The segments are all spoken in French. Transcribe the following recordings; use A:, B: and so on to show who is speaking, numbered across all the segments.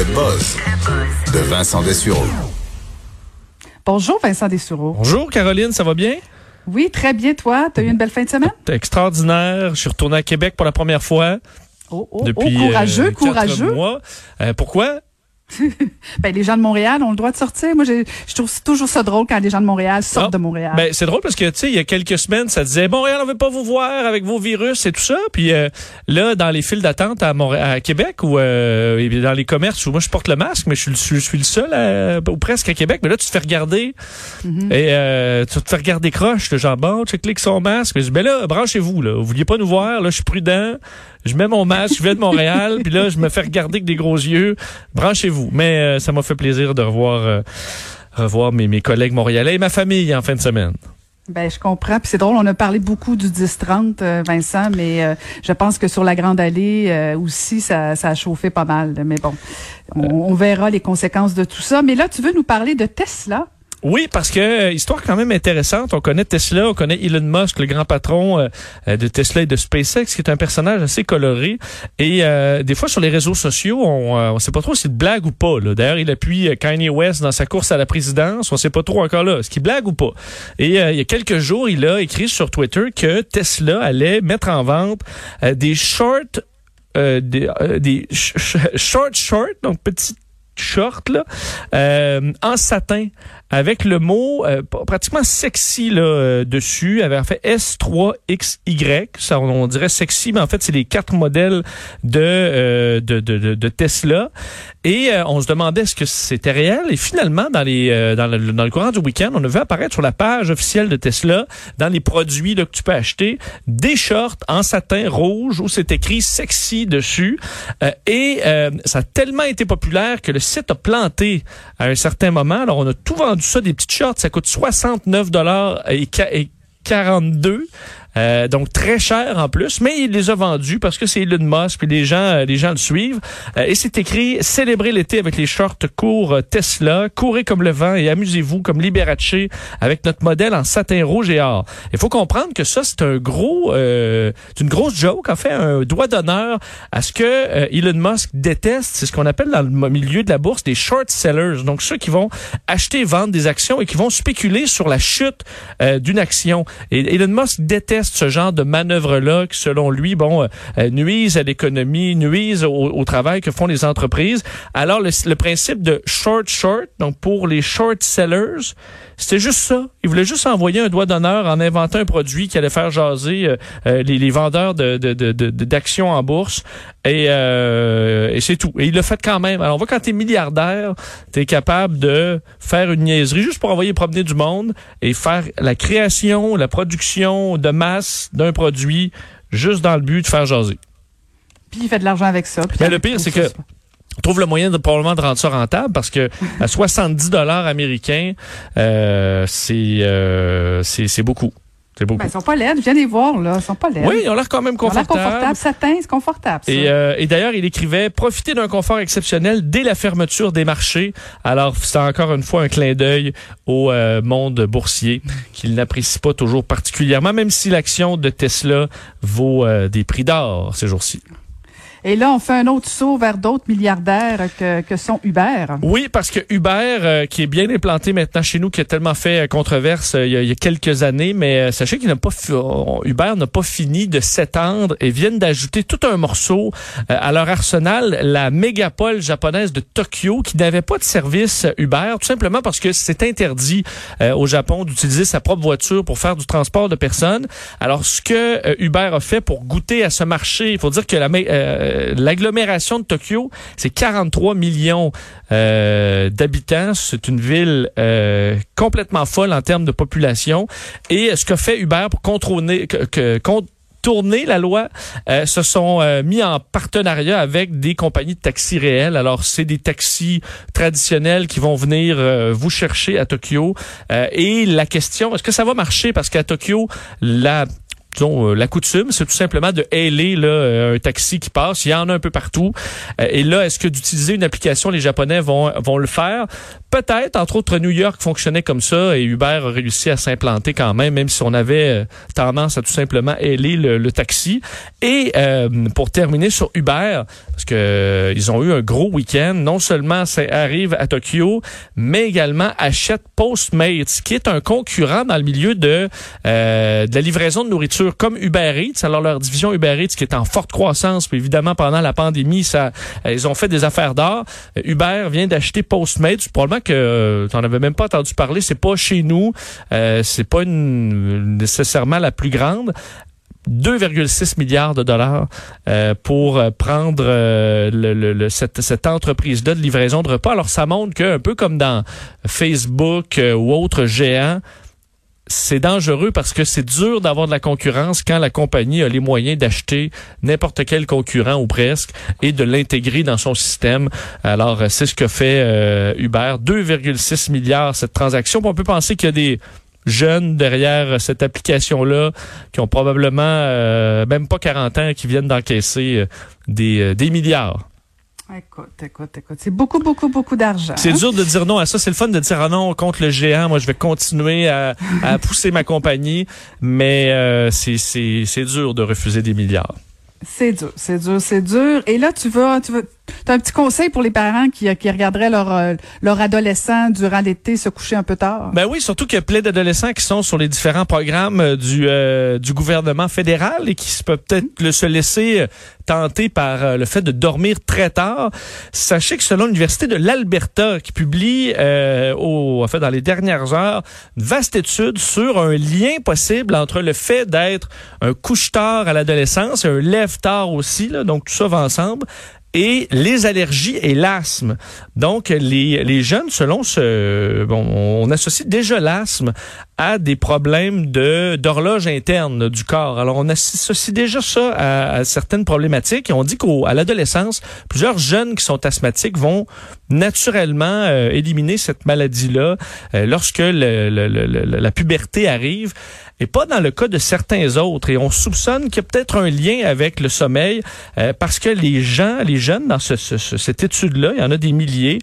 A: Le buzz de Vincent Dessureau.
B: Bonjour Vincent Dessureau.
C: Bonjour Caroline, ça va bien?
B: Oui, très bien toi. Tu as eu une belle fin de semaine?
C: Extraordinaire. Je suis retourné à Québec pour la première fois.
B: Oh, oh,
C: depuis
B: oh, courageux,
C: euh, quatre
B: courageux.
C: mois. Euh, pourquoi?
B: ben, les gens de Montréal ont le droit de sortir. Moi, je, je trouve toujours ça drôle quand les gens de Montréal sortent
C: Ah,
B: de Montréal.
C: Ben, c'est drôle parce que, tu sais, il y a quelques semaines, ça disait, Montréal, on veut pas vous voir avec vos virus et tout ça. Puis euh, là, dans les files d'attente à, Montréal, à Québec ou euh, dans les commerces où moi, je porte le masque, mais je suis, le- je suis le seul, à- ou presque à Québec. Mais là, tu te fais regarder
B: Mhm.
C: et euh, tu te fais regarder croche. Le genre, bon, tu cliques son masque. Mais ben là, branchez-vous. Là. Vous vouliez pas nous voir. Là, je suis prudent. Je mets mon masque, je viens de Montréal, puis là, je me fais regarder avec des gros yeux. Branchez-vous. Mais euh, ça m'a fait plaisir de revoir, euh, revoir mes, mes collègues montréalais et ma famille en fin de semaine.
B: Ben, je comprends. Puis c'est drôle, on a parlé beaucoup du 10-30, euh, Vincent, mais je pense que sur la Grande Allée euh, aussi, ça, ça a chauffé pas mal. Mais bon, on, on verra les conséquences de tout ça. Mais là, tu veux nous parler de Tesla?
C: Oui, parce que euh, histoire quand même intéressante. On connaît Tesla, on connaît Elon Musk, le grand patron euh, euh, de Tesla et de SpaceX, qui est un personnage assez coloré. Et euh, des fois sur les réseaux sociaux, on euh, on sait pas trop si une blague ou pas. D'ailleurs, il appuie euh, Kanye West dans sa course à la présidence. On sait pas trop encore là, est-ce qu'il blague ou pas. Et il y a quelques jours, il a écrit sur Twitter que Tesla allait mettre en vente des shorts, des, des sh- sh- short shorts, donc petites shorts là, euh, en satin avec le mot euh, pratiquement sexy là euh, dessus, avait fait S3XY, ça on, dirait sexy, mais en fait c'est les quatre modèles de euh, de, de, de, Tesla. Et euh, on se demandait est-ce que c'était réel. Et finalement, dans les euh, dans, le, dans le courant du week-end, on a vu apparaître sur la page officielle de Tesla, dans les produits là, que tu peux acheter, des shorts en satin rouge où c'est écrit sexy dessus. Euh, et ça a tellement été populaire que le site a planté à un certain moment. Alors on a tout vendu ça, des petites shorts, ça coûte 69 dollars et 42. Euh, donc très cher en plus, mais il les a vendus parce que c'est Elon Musk puis les gens, euh, les gens le suivent. Euh, et c'est écrit célébrez l'été avec les shorts courts euh, Tesla, courez comme le vent et amusez-vous comme Liberace avec notre modèle en satin rouge et or. Il faut comprendre que ça c'est un gros, euh, une grosse joke en fait, un doigt d'honneur à ce que Elon Musk déteste, c'est ce qu'on appelle dans le milieu de la bourse des short sellers, donc ceux qui vont acheter et vendre des actions et qui vont spéculer sur la chute d'une action. Et Elon Musk déteste ce genre de manœuvre-là qui, selon lui, bon, euh, euh, nuisent à l'économie, nuisent au, au travail que font les entreprises. Alors, le, le principe de short short, donc pour les short sellers, c'était juste ça. Il voulait juste envoyer un doigt d'honneur en inventant un produit qui allait faire jaser euh, euh, les, les vendeurs de, de, de, de- d'actions en bourse. Et, euh, et c'est tout. Et il l'a fait quand même. Alors, on voit quand t'es milliardaire, t'es capable de faire une niaiserie juste pour envoyer promener du monde et faire la création, la production de masse d'un produit juste dans le but de faire jaser.
B: Puis il fait de l'argent avec ça. Puis
C: Mais
B: ça,
C: le pire, c'est que trouve le moyen de probablement de rendre ça rentable parce que à 70 dollars américains, euh, c'est euh, c'est beaucoup. C'est beaucoup.
B: Ben, ils sont pas laides. Viens les voir, là. Ils sont pas laides.
C: oui, ils ont l'air quand même
B: Ils ont
C: confortables.
B: confortable. Satin, c'est confortable. ça.
C: Et, euh, et d'ailleurs, il écrivait profiter d'un confort exceptionnel dès la fermeture des marchés. Alors, c'est encore une fois un clin d'œil au euh, monde boursier qu'il n'apprécie pas toujours particulièrement, même si l'action de Tesla vaut euh, des prix d'or ces jours-ci.
B: Et là, on fait un autre saut vers d'autres milliardaires que, que sont Uber.
C: Oui, parce que Uber, euh, qui est bien implanté maintenant chez nous, qui a tellement fait euh, controverse euh, il, y a, il y a quelques années, mais euh, sachez qu'il n'a pas Uber n'a pas fini de s'étendre et viennent d'ajouter tout un morceau euh, à leur arsenal, la mégapole japonaise de Tokyo, qui n'avait pas de service Uber, tout simplement parce que c'est interdit au Japon d'utiliser sa propre voiture pour faire du transport de personnes. Alors, ce que Uber a fait pour goûter à ce marché, il faut dire que la euh, l'agglomération de Tokyo, c'est 43 millions euh, d'habitants. C'est une ville euh, complètement folle en termes de population. Et ce qu'a fait Uber pour contrôler, que, que- contourner la loi, euh, se sont euh, mis en partenariat avec des compagnies de taxis réels. Alors, c'est des taxis traditionnels qui vont venir euh, vous chercher à Tokyo. Euh, et la question, est-ce que ça va marcher? Parce qu'à Tokyo, la euh, la coutume, c'est tout simplement de hailer là, euh, un taxi qui passe. Il y en a un peu partout. Euh, et là, est-ce que d'utiliser une application, les Japonais vont, vont le faire? Peut-être, entre autres, New York fonctionnait comme ça et Uber a réussi à s'implanter quand même, même si on avait euh, tendance à tout simplement ailer le, taxi. Et euh, pour terminer sur Uber, parce que euh, ils ont eu un gros week-end, non seulement ça arrive à Tokyo, mais également achète Postmates, qui est un concurrent dans le milieu de, de la livraison de nourriture comme Uber Eats. Alors leur division Uber Eats qui est en forte croissance, puis évidemment pendant la pandémie, ça, ils ont fait des affaires d'or. Uber vient d'acheter Postmates, probablement que euh, tu n'en avais même pas entendu parler. C'est pas chez nous. Euh, c'est pas nécessairement la plus grande. 2,6 milliards de dollars euh, pour euh, prendre le, cette, cette entreprise-là de livraison de repas. Alors, ça montre qu'un peu comme dans Facebook ou autres géants, c'est dangereux parce que c'est dur d'avoir de la concurrence quand la compagnie a les moyens d'acheter n'importe quel concurrent ou presque et de l'intégrer dans son système. Alors, euh, c'est ce que fait euh, Uber. 2,6 milliards cette transaction. On peut penser qu'il y a des jeunes derrière cette application-là qui ont probablement euh, même pas 40 ans qui viennent d'encaisser des, des milliards.
B: Écoute, écoute, écoute. C'est beaucoup, beaucoup, beaucoup d'argent.
C: C'est dur de dire non à ça. C'est le fun de dire ah non contre le géant. Moi, je vais continuer à, à pousser ma compagnie. Mais euh, c'est dur de refuser des milliards.
B: C'est dur, c'est dur, c'est dur. Et là, tu vas, tu vas, as un petit conseil pour les parents qui, qui regarderaient leur, euh, leur adolescent durant l'été se coucher un peu tard?
C: Ben oui, surtout qu'il y a plein d'adolescents qui sont sur les différents programmes euh, du, euh, du gouvernement fédéral et qui peuvent peut-être se laisser tenter par le fait de dormir très tard. Sachez que selon l'Université de l'Alberta, qui publie au, en fait, dans les dernières heures, une vaste étude sur un lien possible entre le fait d'être un couche-tard à l'adolescence et un lève-tard aussi, là, donc tout ça va ensemble, et les allergies et l'asthme. Donc, les, les jeunes, selon ce... Bon, on associe déjà l'asthme à des problèmes de d'horloge interne du corps. Alors, on associe déjà ça à, certaines problématiques et on dit qu'à l'adolescence, plusieurs jeunes qui sont asthmatiques vont naturellement euh, éliminer cette maladie-là euh, lorsque la puberté arrive et pas dans le cas de certains autres. Et on soupçonne qu'il y a peut-être un lien avec le sommeil euh, parce que les gens, les jeunes dans ce, cette étude-là, il y en a des milliers,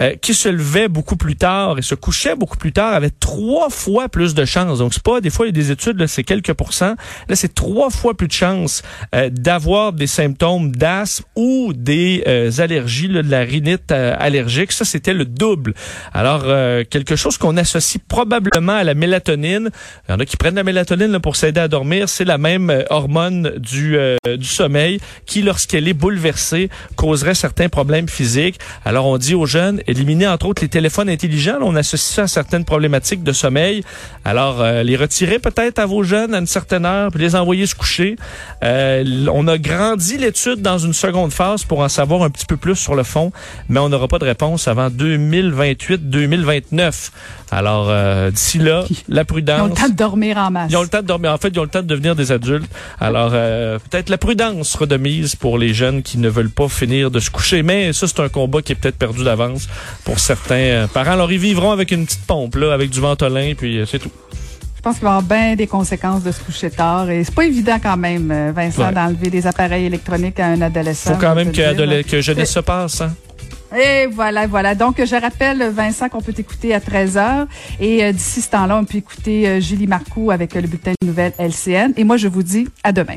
C: euh, qui se levait beaucoup plus tard et se couchait beaucoup plus tard avait trois fois plus de chances. Donc c'est pas des fois il y a des études c'est quelques pourcents. Là c'est trois fois plus de chances euh, d'avoir des symptômes d'asthme ou des euh, allergies, de la rhinite allergique. Ça c'était le double. Alors quelque chose qu'on associe probablement à la mélatonine. Il y en a qui prennent la mélatonine pour s'aider à dormir. C'est la même hormone du du sommeil qui lorsqu'elle est bouleversée causerait certains problèmes physiques. Alors on dit aux jeunes éliminer entre autres les téléphones intelligents. on associe ça à certaines problématiques de sommeil. Alors, euh, les retirer peut-être à vos jeunes à une certaine heure, puis les envoyer se coucher. Euh, on a grandi l'étude dans une seconde phase pour en savoir un petit peu plus sur le fond, mais on n'aura pas de réponse avant 2028-2029. Alors, euh, d'ici là, la prudence. Ils
B: ont le temps de dormir en masse.
C: Ils ont le temps de dormir. En fait, ils ont le temps de devenir des adultes. Alors, peut-être la prudence sera de mise pour les jeunes qui ne veulent pas finir de se coucher. Mais ça, c'est un combat qui est peut-être perdu d'avance pour certains euh, parents. Alors, ils vivront avec une petite pompe, là, avec du ventolin, puis euh, c'est tout.
B: Je pense qu'il va y avoir bien des conséquences de se coucher tard. Et c'est pas évident quand même, euh, Vincent, d'enlever des appareils électroniques à un adolescent.
C: Faut quand même que, que jeunesse se passe, hein?
B: Et voilà, voilà. Donc, je rappelle, Vincent, qu'on peut écouter à 13h. Et d'ici ce temps-là, on peut écouter Julie Marcoux avec le bulletin de nouvelles LCN. Et moi, je vous dis à demain.